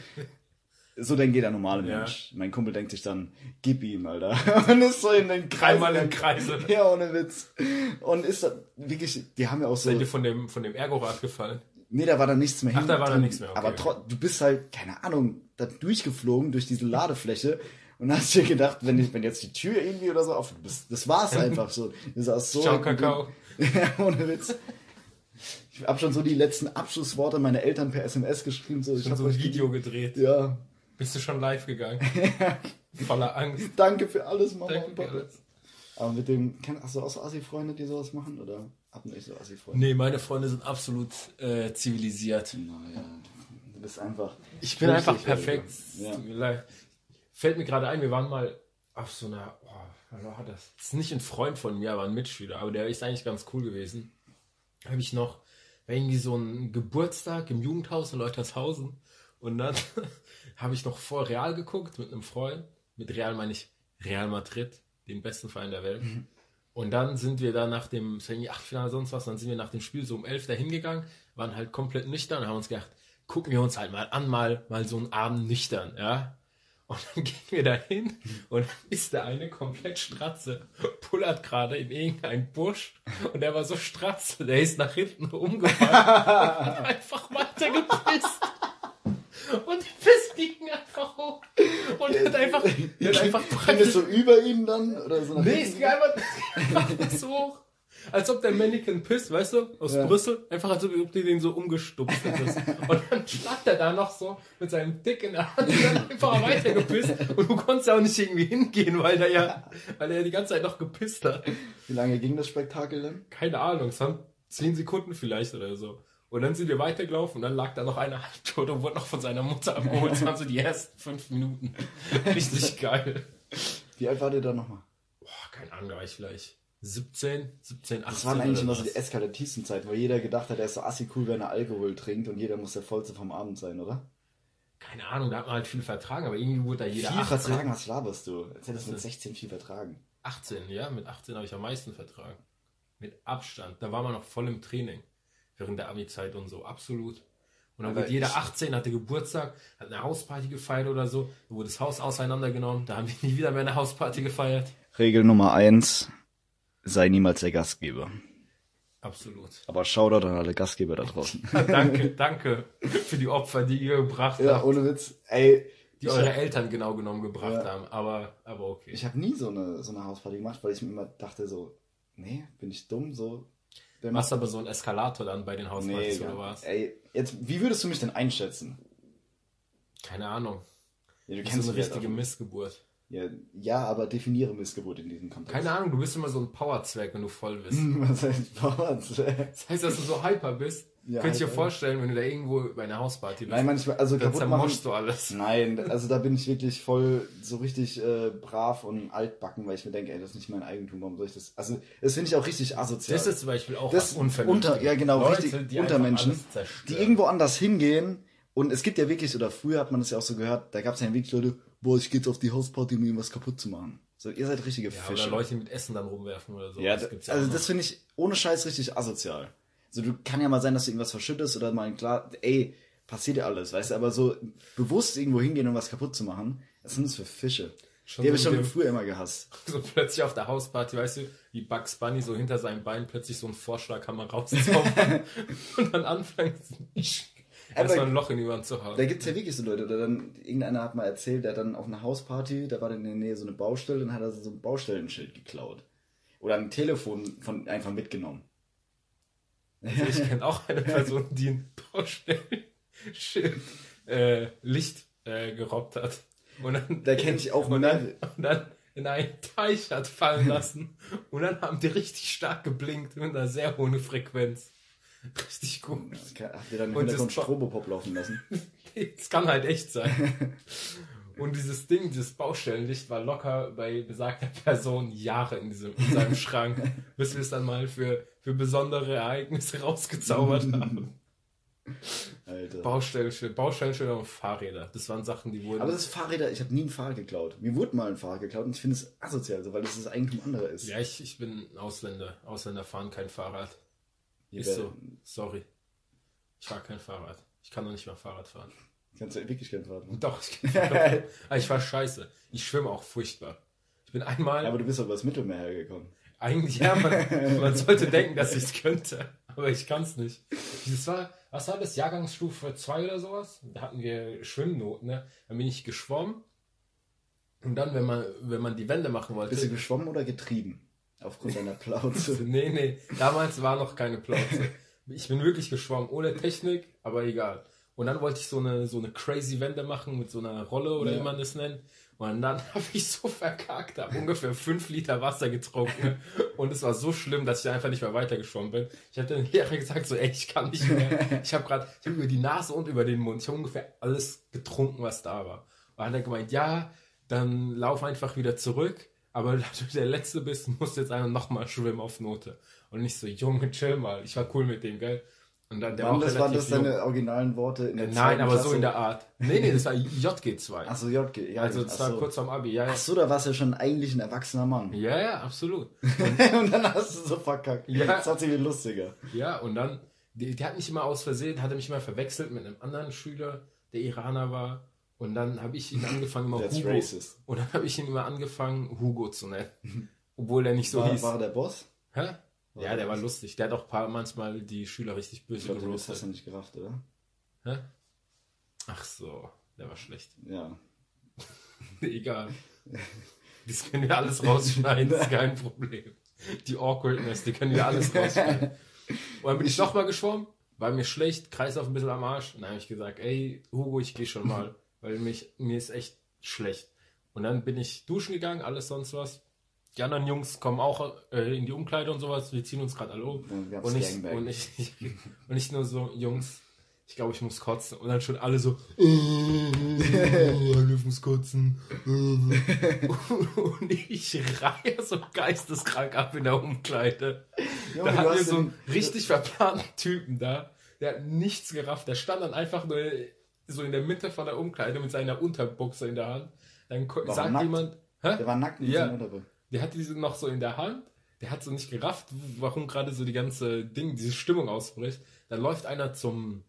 So denkt jeder normale Mensch. Ja. Mein Kumpel denkt sich dann, gib ihm, Alter. Und ist so in den Kreis. Dreimal im Kreise. Ja, ohne Witz. Und ist da wirklich, die haben ja auch so. Seid ihr von dem, von dem Ergorad gefallen? Nee, da war dann nichts mehr hin. Ach, da war dann nichts mehr. Okay. Aber du bist halt, keine Ahnung, da durchgeflogen durch diese Ladefläche und hast dir gedacht, wenn, ich, wenn jetzt die Tür irgendwie oder so auf, das, das war's einfach so. Das war so. Ciao, Kakao. ja, ohne Witz. Ich habe schon so die letzten Abschlussworte meiner Eltern per SMS geschrieben. So, ich habe so ein Video gedreht. Ja, bist du schon live gegangen? Voller Angst. Danke für alles, Mama Danke und Papa. Alles. Aber mit dem, hast du auch so Assi-Freunde, die sowas machen? Oder hatten nicht so Assi-Freunde? Nee, meine Freunde sind absolut äh, zivilisiert. Naja, du bist einfach. Ich bin einfach perfekt. Ja. Mir. Fällt mir gerade ein, wir waren mal auf so einer. Oh, war das? Das ist nicht ein Freund von mir, aber ein Mitschüler. Aber der ist eigentlich ganz cool gewesen. Habe ich noch irgendwie so einen Geburtstag im Jugendhaus in Leutershausen. Und dann habe ich noch vor Real geguckt mit einem Freund. Mit Real meine ich Real Madrid, den besten Verein der Welt. Mhm. Und dann sind wir da nach dem Achtelfinale sonst was, dann sind wir nach dem Spiel so um elf dahin gegangen, waren halt komplett nüchtern und haben uns gedacht, gucken wir uns halt mal an, mal, mal so einen Abend nüchtern, ja. Und dann gehen wir da hin und dann ist der eine komplett stratze, pullert gerade in irgendeinen Busch und der war so stratze, der ist nach hinten umgefallen und einfach weitergepisst. Und die Piss ging einfach hoch. Und ja, hat einfach, hat einfach Ging es so über ihm dann? Oder so nee, es ging einfach, einfach so hoch. Als ob der Mannequin pisst, weißt du, aus ja. Brüssel. Einfach als ob die den so umgestupft hättest. Und dann stand er da noch so mit seinem Dick in der Hand und dann einfach weiter gepisst. Und du konntest ja auch nicht irgendwie hingehen, weil der ja, weil er ja die ganze Zeit noch gepisst hat. Wie lange ging das Spektakel denn? Keine Ahnung, es waren zehn Sekunden vielleicht oder so. Und dann sind wir weitergelaufen und dann lag da noch einer tot und wurde noch von seiner Mutter abgeholt. Das waren so die ersten fünf Minuten. Richtig geil. Wie alt war der da nochmal? Boah, keine Ahnung, war ich vielleicht 17, 17, 18. Das waren eigentlich immer so die eskalativsten Zeiten, weil jeder gedacht hat, er ist so assi cool, wenn er Alkohol trinkt und jeder muss der Vollste vom Abend sein, oder? Keine Ahnung, da hat man halt viel vertragen, aber irgendwie wurde da jeder Viel 18. vertragen, was laberst du? Jetzt hättest du mit 16 viel vertragen. 18, ja, mit 18 habe ich am meisten vertragen. Mit Abstand. Da war man noch voll im Training während der Abi-Zeit und so, absolut. Und dann wird jeder 18, hatte Geburtstag, hat eine Hausparty gefeiert oder so, dann wurde das Haus auseinandergenommen, da haben wir nie wieder mehr eine Hausparty gefeiert. Regel Nummer eins, sei niemals der Gastgeber. Absolut. Aber Shoutout an alle Gastgeber da draußen. danke, danke für die Opfer, die ihr gebracht ja, habt. Ja, ohne Witz. Ey, die eure hab, Eltern genau genommen gebracht ja, haben, aber, aber okay. Ich habe nie so eine, so eine Hausparty gemacht, weil ich mir immer dachte so, nee, bin ich dumm, so, der Machst aber so einen Eskalator dann bei den Hauspartys nee, oder was? Ey, jetzt, wie würdest du mich denn einschätzen? Keine Ahnung. Ja, du kennst so eine richtige Missgeburt. Ja, ja, aber definiere Missgeburt in diesem Kontext. Keine Ahnung, du bist immer so ein Powerzwerg, wenn du voll bist. Was heißt Powerzwerg? Das heißt, dass du so hyper bist. Ja, Könnte ich dir vorstellen, wenn du da irgendwo bei einer Hausparty bist. Nein, manchmal, also dann zermoschst du alles. Nein, also da bin ich wirklich voll so richtig äh, brav und altbacken, weil ich mir denke, ey, das ist nicht mein Eigentum, warum soll ich das? Also, das finde ich auch richtig asozial. Das ist zum Beispiel auch das unter, Ja, genau, Leute, richtig, die Untermenschen, die irgendwo anders hingehen und es gibt ja wirklich, oder früher hat man das ja auch so gehört, da gab es ja wirklich Leute, boah, ich gehe jetzt auf die Hausparty, um irgendwas kaputt zu machen. So, ihr seid richtige ja, Fische. Oder Leute mit Essen dann rumwerfen oder so. Ja, das ja also das finde ich ohne Scheiß richtig asozial. So, du kann ja mal sein, dass du irgendwas verschüttest oder mal klar, ey, passiert ja alles, weißt du, aber so bewusst irgendwo hingehen, um was kaputt zu machen, was sind das für Fische? Schon die habe ich schon früher immer gehasst. So plötzlich auf der Hausparty, weißt du, wie Bugs Bunny so hinter seinem Bein plötzlich so einen Vorschlaghammer rauszaubern und dann anfängt, erstmal ein Loch in die Wand zu haben. Da gibt es ja wirklich so Leute, oder dann, irgendeiner hat mal erzählt, der hat dann auf einer Hausparty, da war dann in der Nähe so eine Baustelle, dann hat er so ein Baustellenschild geklaut. Oder ein Telefon von einfach mitgenommen. Also ich kenne auch eine Person, die ein Baustellen äh, Licht äh, gerobbt hat. Und dann, da kenne ich auch und dann, und dann in einen Teich hat fallen lassen. und dann haben die richtig stark geblinkt mit einer sehr hohen Frequenz. Richtig gut. Habt ihr dann im Hintergrund Strobopop laufen lassen? das kann halt echt sein. Und dieses Ding, dieses Baustellenlicht war locker bei besagter Person Jahre in, diesem, in seinem Schrank, bis wir es dann mal für, für besondere Ereignisse rausgezaubert haben. Alter. Baustellenschilder, Baustellenschilder und Fahrräder. Das waren Sachen, die wurden. Aber das ist Fahrräder, ich habe nie ein Fahrrad geklaut. Mir wurde mal ein Fahrrad geklaut und ich finde es asozial, weil das das Eigentum anderer ist. Ja, ich, ich bin Ausländer. Ausländer fahren kein Fahrrad. Ist so. Sorry. Ich fahre kein Fahrrad. Ich kann noch nicht mal Fahrrad fahren. Kannst du wirklich kein Fahrrad fahren? Doch, ich kann Fahrrad Ich war scheiße. Ich schwimme auch furchtbar. Ich bin einmal. Ja, aber du bist aber das Mittelmeer hergekommen. Eigentlich, ja, man, man sollte denken, dass ich es könnte. Aber ich kann es nicht. Das war, was war das? Jahrgangsstufe 2 oder sowas? Da hatten wir Schwimmnoten, ne? Dann bin ich geschwommen. Und dann, wenn man, wenn man die Wände machen wollte. Bist du geschwommen oder getrieben? Aufgrund deiner Plauze. nee, nee. Damals war noch keine Plauze. Ich bin wirklich geschwommen, ohne Technik, aber egal. Und dann wollte ich so eine, so eine crazy Wende machen mit so einer Rolle oder ja. wie man das nennt. Und dann habe ich so verkackt, habe ungefähr fünf Liter Wasser getrunken. und es war so schlimm, dass ich einfach nicht mehr weitergeschwommen bin. Ich habe den Lehrer gesagt, so, ey, ich kann nicht mehr. Ich habe gerade, ich habe über die Nase und über den Mund, ich habe ungefähr alles getrunken, was da war. Und dann hat er gemeint, ja, dann lauf einfach wieder zurück. Aber da du der Letzte bist, musst du jetzt einfach nochmal schwimmen auf Note. Und nicht so, Junge, chill mal. Ich war cool mit dem, gell? Und dann, der Mann, war das waren das deine originalen Worte in der Nein, aber Klasse. so in der Art. Nee, nee, das war JG2. Achso, JG, ja. Also das war so. kurz vorm Abi, ja, ja. Ach so, da warst du ja schon eigentlich ein erwachsener Mann. Ja, ja, absolut. und dann hast du so verkackt. Ja. Das hat sich wieder lustiger. Ja, und dann, der, der hat mich immer aus Versehen, hatte mich immer verwechselt mit einem anderen Schüler, der Iraner war. Und dann habe ich ihn angefangen, immer Hugo. Racist. Und dann habe ich ihn immer angefangen, Hugo zu nennen. Obwohl er nicht so war, hieß. War der Boss? Hä? War ja, der war lustig. Der hat auch paar, manchmal die Schüler richtig böse glaub, Das hast du nicht gerafft, oder? Hä? Ach so, der war schlecht. Ja. Egal. Das können wir alles rausschneiden, das ist kein Problem. Die Awkwardness, die können wir alles rausschneiden. Und dann bin ich nochmal geschwommen, war mir schlecht, Kreislauf ein bisschen am Arsch. Und dann habe ich gesagt, ey, Hugo, ich gehe schon mal weil mich, mir ist echt schlecht. Und dann bin ich duschen gegangen, alles sonst was. Die anderen Jungs kommen auch äh, in die Umkleide und sowas. Wir ziehen uns gerade alle um. und, ich, und, ich, und ich nur so, Jungs, ich glaube, ich muss kotzen. Und dann schon alle so, ich muss kotzen. und ich reihe so geisteskrank ab in der Umkleide. Junge, da hatten wir so einen richtig verplanten Typen da. Der hat nichts gerafft. Der stand dann einfach nur so in der Mitte von der Umkleide mit seiner Unterbuchse in der Hand. Dann war sagt nackt? jemand, Hä? Der war nackt mit ja, Der hat diese noch so in der Hand. Der hat so nicht gerafft, warum gerade so die ganze Ding, diese Stimmung ausbricht. Dann läuft einer zum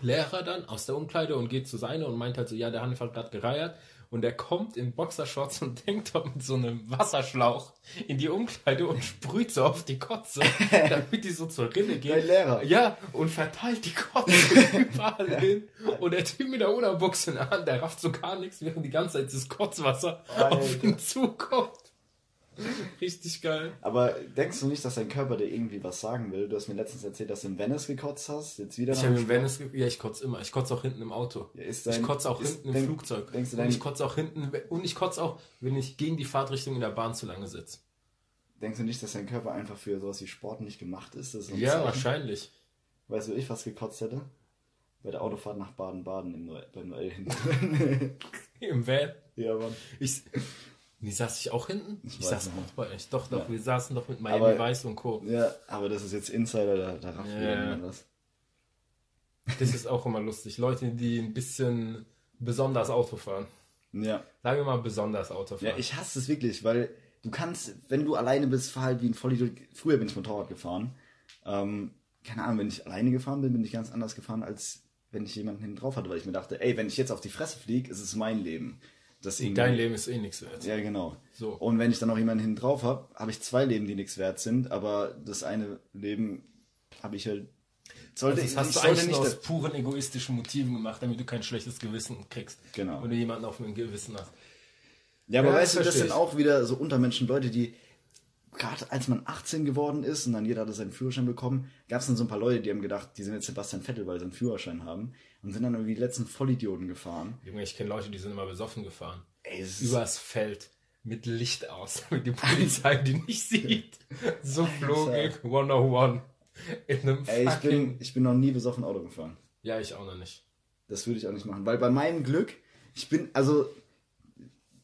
Lehrer dann aus der Umkleide und geht zu seiner und meint halt so, ja, der Hanif hat gerade gereiert und er kommt in Boxershorts und denkt dort mit so einem Wasserschlauch in die Umkleide und sprüht so auf die Kotze, damit die so zur Rinne geht. Der Lehrer. Ja, und verteilt die Kotze überall hin. Und der Typ mit der Unterbuchse in der Hand, der rafft so gar nichts, während die ganze Zeit das Kotzwasser Alter. auf ihn zukommt. Richtig geil. Aber denkst du nicht, dass dein Körper dir irgendwie was sagen will? Du hast mir letztens erzählt, dass du in Venice gekotzt hast. Jetzt wieder Ich nach habe in Venice, ge- ja, ich kotze immer. Ich kotze auch hinten im Auto. Ja, ist ich dein- kotze auch ist- hinten im denk- Flugzeug. denkst du, und dein- ich kotze auch hinten, und ich kotze auch, wenn ich gegen die Fahrtrichtung in der Bahn zu lange sitze. Denkst du nicht, dass dein Körper einfach für sowas wie Sport nicht gemacht ist? Ja, Zeichen. wahrscheinlich. Weißt du, ich was gekotzt hätte? Bei der Autofahrt nach Baden-Baden im Noel, beim Noel hinten. Im Van. ja, Mann. Ich, nee, saß ich auch hinten? Ich, weiß saß nicht. auch bei euch. Doch, doch, wir saßen doch mit Miami Aber- Weiß und Co. Ja, aber das ist jetzt Insider, da, da rafft Ja, ja. niemand was. Das ist auch immer lustig. Leute, die ein bisschen besonders Auto fahren. Ja. Sagen wir mal besonders Auto fahren. Ja, ich hasse es wirklich, weil du kannst, wenn du alleine bist, fahr halt wie ein Vollidiot. Früher bin ich Motorrad gefahren. Ähm, keine Ahnung, wenn ich alleine gefahren bin, bin ich ganz anders gefahren, als wenn ich jemanden hinten drauf hatte, weil ich mir dachte, ey, wenn ich jetzt auf die Fresse fliege, ist es mein Leben. Das Dein Leben ist eh nichts wert. Ja, genau. So. Und wenn ich dann noch jemanden hinten drauf habe, habe ich zwei Leben, die nichts wert sind, aber das eine Leben habe ich halt. Sollte, Das hast ich du sollte eigentlich aus puren egoistischen Motiven gemacht, damit du kein schlechtes Gewissen kriegst. Genau. Wenn du jemanden auf dem Gewissen hast. Ja, aber Ja, weißt du, das sind auch wieder so Untermenschen, Leute, die gerade als man 18 geworden ist und dann jeder hatte seinen Führerschein bekommen, gab es dann so ein paar Leute, die haben gedacht, die sind jetzt Sebastian Vettel, weil sie einen Führerschein haben und sind dann irgendwie die letzten Vollidioten gefahren. Junge, ich kenne Leute, die sind immer besoffen gefahren. Ey, es Übers Feld. Mit Licht aus, damit die Polizei die nicht sieht. So Logik 101. In einem ey, ich bin, ich bin noch nie besoffen Auto gefahren. Ja, ich auch noch nicht. Das würde ich auch nicht machen, weil bei meinem Glück, ich bin, also,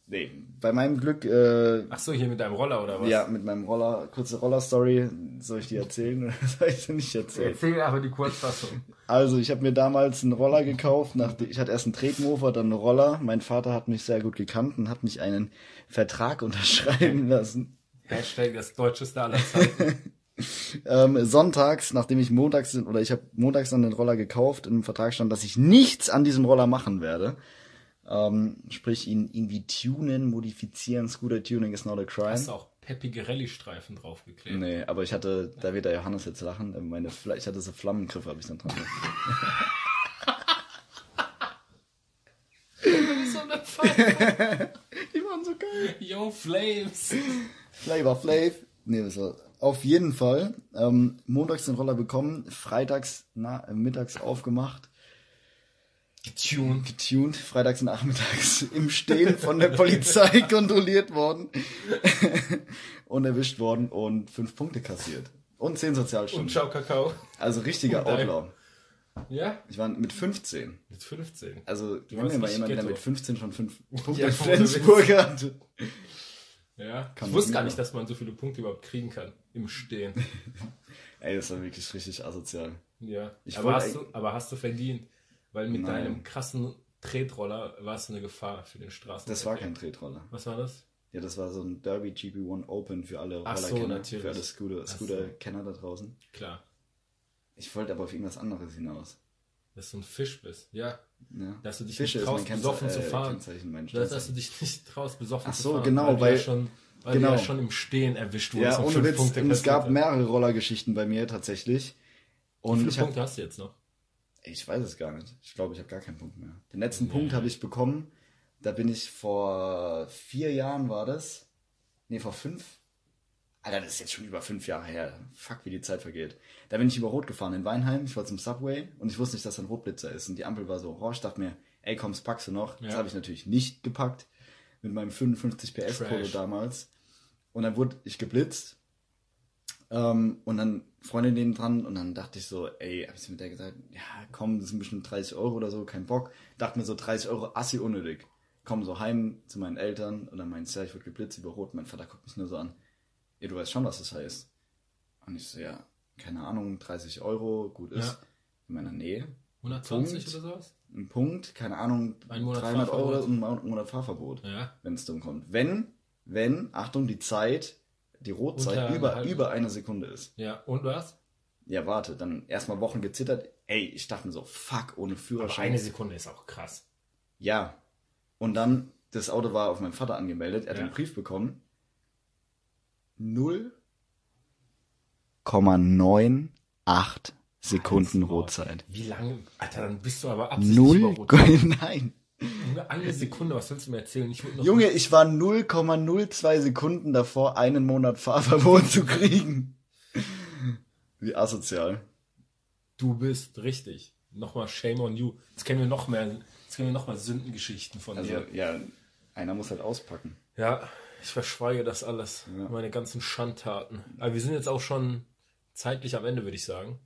nee, bei meinem Glück, äh, Ach so, hier mit deinem Roller oder was? ja, mit meinem Roller, kurze Roller-Story, soll ich die erzählen oder soll ich sie nicht erzählen? Erzähl aber die Kurzfassung. Also, ich habe mir damals einen Roller gekauft. Nach, ich hatte erst einen Tretmover, dann einen Roller. Mein Vater hat mich sehr gut gekannt und hat mich einen Vertrag unterschreiben lassen. Hashtag das deutscheste aller Zeiten. Ähm, sonntags, nachdem ich montags oder ich habe montags dann den Roller gekauft, im Vertrag stand, dass ich nichts an diesem Roller machen werde. Ähm, sprich ihn irgendwie tunen, modifizieren. Scooter Tuning is not a crime. Hast du auch peppige Rallye-Streifen draufgeklebt? Nee, aber ich hatte, da wird der Johannes jetzt lachen, äh, meine, ich hatte so Flammengriffe, habe ich dann dran. gemacht. So eine Pfeife. Die waren so geil. Yo, Flames. Flavor Flav. Nee, das war auf jeden Fall. Ähm, montags den Roller bekommen, freitags na, mittags aufgemacht, Getuned. getuned, freitags nachmittags im Stehen von der Polizei kontrolliert worden und erwischt worden und fünf Punkte kassiert. Und zehn Und Sozialstunden. ciao, Kakao. Also richtiger Und Outlaw. Ja, Ich war mit 15. mit 15. Also, Du warst ja mal jemanden, der mit 15 schon fünf Punkte Ja, in. Flensburg hatte. Ja, Kann ich wusste gar mir- nicht, dass man so viele Punkte überhaupt kriegen kann. Im Stehen. Ey, das war wirklich richtig asozial. Ja. Ich aber, hast du, aber hast du verdient. Weil mit Nein. deinem krassen Tretroller warst du eine Gefahr für den Straßen. Das war kein Tretroller. Was war das? Ja, das war so ein Derby GP1 Open für alle so, Rollerkenner, natürlich. für alle Scooter- so. Scooter-Kenner da draußen. Klar. Ich wollte aber auf irgendwas anderes hinaus. Dass du ein Fisch bist. Ja. Ja. Dass du dich Fische nicht traust, besoffen äh, zu fahren. Kennzeichen, mein Dass, dass du dich nicht traust, besoffen Ach zu so, fahren. genau, weil, du weil- ja schon, weil genau. du ja schon im Stehen erwischt wurdest Ja, ohne Witz. Punkte Und es gab mehrere Rollergeschichten bei mir tatsächlich. Wie Und viele ich, hab, Punkte hast du jetzt noch? Ich weiß es gar nicht. Ich glaube, ich habe gar keinen Punkt mehr. Den letzten Punkt habe ich bekommen. Da bin ich vor vier Jahren war das. Nee, vor fünf. Alter, das ist jetzt schon über fünf Jahre her. Fuck, wie die Zeit vergeht. Da bin ich über Rot gefahren in Weinheim. Ich war zum Subway und ich wusste nicht, dass da ein Rotblitzer ist. Und die Ampel war so orange. Ich dachte mir, ey, komm, das packst du noch. Das Ja. habe ich natürlich nicht gepackt. Mit meinem 55 PS Polo damals. Und dann wurde ich geblitzt. Ähm, und dann Freundin neben dran und dann dachte ich so, ey, hab ich mit der gesagt, ja, komm, das sind bestimmt 30 Euro oder so, kein Bock. Dachte mir so, 30 Euro, assi unnötig. Komm so heim zu meinen Eltern und dann meinte sie, ja, ich wurde geblitzt über Rot. Mein Vater guckt mich nur so an, ja, du weißt schon, was das heißt. Und ich so, ja, keine Ahnung, 30 Euro, gut ist. Ja. In meiner Nähe, 120 Punkt. oder sowas? ein Punkt, keine Ahnung, Ein Monat 300 Euro Fahrverbot. und ein Monat Fahrverbot Ja. wenn es dumm kommt. Wenn, wenn, Achtung, die Zeit, die Rotzeit über, halben- über eine Sekunde ist. Ja, und was? Ja, warte, dann erstmal Wochen gezittert. Ey, ich dachte mir so, fuck, ohne Aber Führerschein. eine Sekunde ist auch krass. Ja. Und dann, das Auto war auf meinen Vater angemeldet, er hat Ja. den Brief bekommen. 0,98 Sekunden. Rotzeit. Wie lange? Alter, dann bist du aber über Null? Nein. Eine Sekunde, was willst du mir erzählen? Ich Junge, ich war 0,02 Sekunden davor, einen Monat Fahrverbot zu kriegen. Wie asozial. Du bist richtig. Nochmal Shame on you. Jetzt kennen wir noch mehr, jetzt kennen wir noch mal Sündengeschichten von Also, dir. ja, einer muss halt auspacken. Ja, ich verschweige das alles. Ja. Meine ganzen Schandtaten. Aber wir sind jetzt auch schon zeitlich am Ende, würde ich sagen.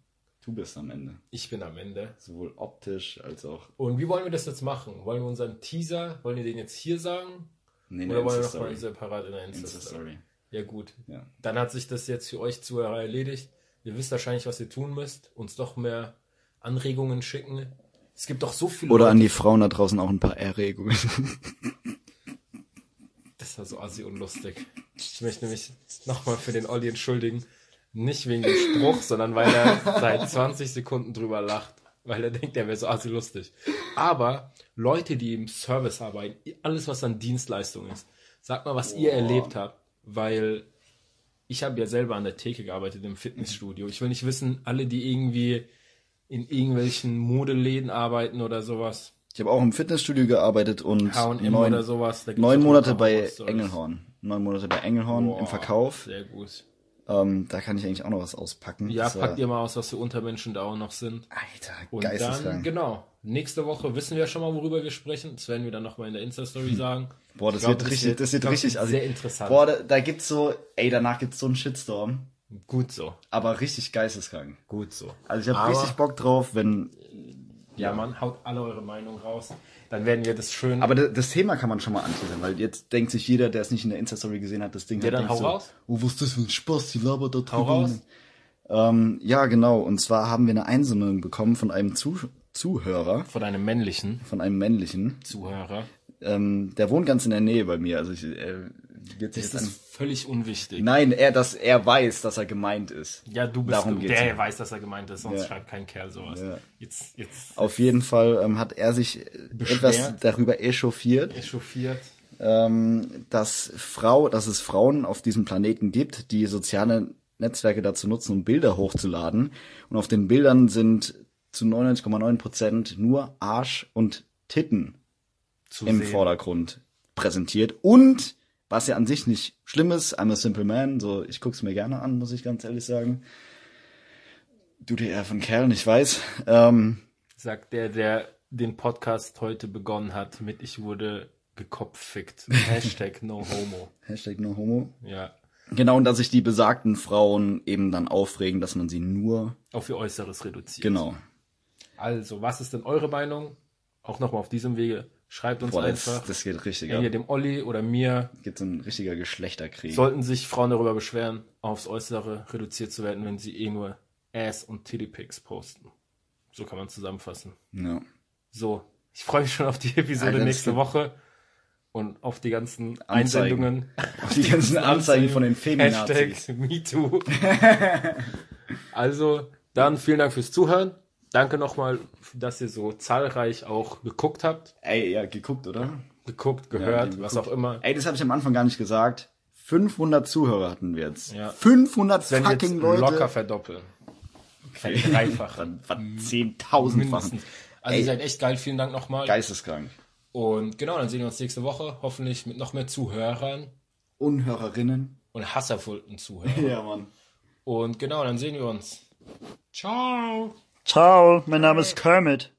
Du bist am Ende. Ich bin am Ende. Sowohl optisch als auch. Und wie wollen wir das jetzt machen? Wollen wir unseren Teaser, wollen wir den jetzt hier sagen? Nee, Oder wollen wir noch Insta-Story. mal separat in der Insta-Story? Ja, gut. Ja. Dann hat sich das jetzt für euch Zuhörer erledigt. Ihr wisst wahrscheinlich, was ihr tun müsst. Uns doch mehr Anregungen schicken. Es gibt doch so viele Oder Leute- an die Frauen da draußen auch ein paar Erregungen. Das war so assi und lustig. Ich möchte mich nochmal für den Olli entschuldigen. Nicht wegen dem Spruch, sondern weil er seit 20 Sekunden drüber lacht. Weil er denkt, er wäre so assi lustig. Aber Leute, die im Service arbeiten, alles was an Dienstleistung ist, sagt mal, was ihr erlebt habt. Weil ich habe ja selber an der Theke gearbeitet im Fitnessstudio. Ich will nicht wissen, alle, die irgendwie in irgendwelchen Modeläden arbeiten oder sowas. Ich habe auch im Fitnessstudio gearbeitet und H&M neun, oder sowas. neun Monate bei. Engelhorn. Neun Monate bei Engelhorn Boah, im Verkauf. Sehr gut. Ähm, da kann ich eigentlich auch noch was auspacken. Ja, Das packt ihr mal aus, was für Untermenschen da auch noch sind. Alter, Und dann, genau, nächste Woche wissen wir schon mal, worüber wir sprechen. Das werden wir dann nochmal in der Insta-Story sagen. Boah, das glaub, wird richtig, das wird glaub, richtig, das also, sehr interessant. boah, da, da gibt's so, ey, danach gibt's so einen Shitstorm, Gut so, aber richtig geisteskrank. gut so. Also ich habe richtig Bock drauf, wenn, Ja, Mann, haut alle eure Meinung raus. Dann werden wir das schön... aber das, Thema kann man schon mal anteasern, weil jetzt denkt sich jeder, der es nicht in der Insta-Story gesehen hat, das Ding Ja, hat, dann hau so, raus. Oh, was ist das für ein Spaß, die labert da Hau raus. Ähm, ja, genau, und zwar haben wir eine Einsendung bekommen von einem Zu Zuhörer, von einem männlichen von einem männlichen, Zuhörer. ähm, der wohnt ganz in der Nähe bei mir, also ich, äh, wird sich Das jetzt ist völlig unwichtig. Nein, er, dass er weiß, dass er gemeint ist. Ja, du bist Darum der ja. weiß, dass er gemeint ist, sonst Ja. schreibt kein Kerl sowas. Ja. Jetzt, jetzt Auf jeden Fall ähm, hat er sich äh, etwas darüber echauffiert, echauffiert. ähm, dass Frau, dass es Frauen auf diesem Planeten gibt, die soziale Netzwerke dazu nutzen, um Bilder hochzuladen. Und auf den Bildern sind zu 99,9 Prozent nur Arsch und Titten Zu im sehen. Vordergrund präsentiert. Und was ja an sich nicht schlimm ist, I'm a simple man, so ich guck's mir gerne an, muss ich ganz ehrlich sagen. Du dir eher von Kerlen, ich weiß. Ähm, sagt der, der den Podcast heute begonnen hat mit Ich wurde gekopffickt. Hashtag no homo. Hashtag no homo. Ja. Genau, und dass sich die besagten Frauen eben dann aufregen, dass man sie nur, Auf ihr Äußeres reduziert. genau. Also, was ist denn eure Meinung? Auch nochmal auf diesem Wege. Schreibt uns Boah, das, einfach. das geht richtig ab. dem Olli oder mir. Gibt so ein richtiger Geschlechterkrieg. Sollten sich Frauen darüber beschweren, aufs Äußere reduziert zu werden, wenn sie eh nur Ass- und Titty-Pics posten. So kann man zusammenfassen. Ja. So, ich freue mich schon auf die Episode Alter, nächste Woche und auf die ganzen Anzeigen. Einsendungen. Auf die ganzen Anzeigen von den Feminazis. Hashtag MeToo. also, dann vielen Dank fürs Zuhören. Danke nochmal, dass ihr so zahlreich auch geguckt habt, Ey, ja, geguckt, oder? geguckt, gehört, die was geguckt. auch immer. Ey, das habe ich am Anfang gar nicht gesagt. 500 Zuhörer hatten wir jetzt. Ja. 500 Wenn wir jetzt fucking Leute. locker verdoppeln. Verdreifachen. Dann 10.000 Mindestens. Also ihr seid echt geil, vielen Dank nochmal. Geisteskrank. Und genau, dann sehen wir uns nächste Woche, hoffentlich mit noch mehr Zuhörern Unhörerinnen. und hasservollen Zuhörern. Ja, Mann. Und genau, dann sehen wir uns. Ciao. Ciao, mein Name ist Kermit.